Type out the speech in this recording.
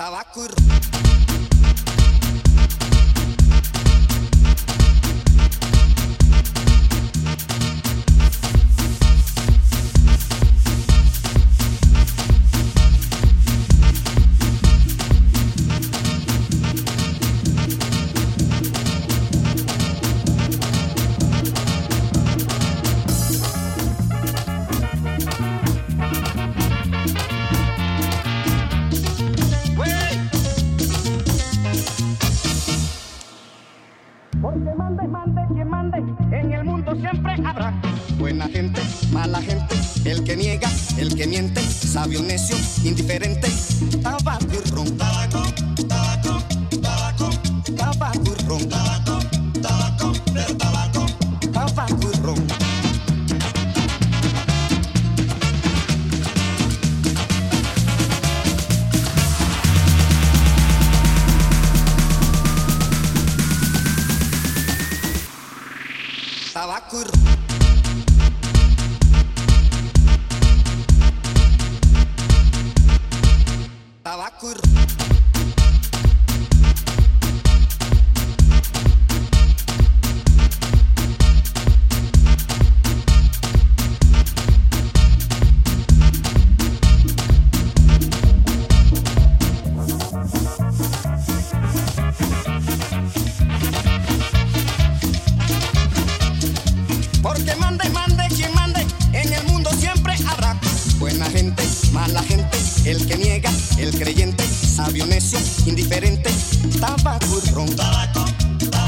Tá lá, cur... Hoy te mande, mande, quien mande, en el mundo siempre habrá. Buena gente, mala gente, el que niega, el que miente, sabio necio, indiferente. tabaco y... Tabaco y... el que niega, el creyente, sabio necio, indiferente, tabaco y ron. Tabaco, tabaco.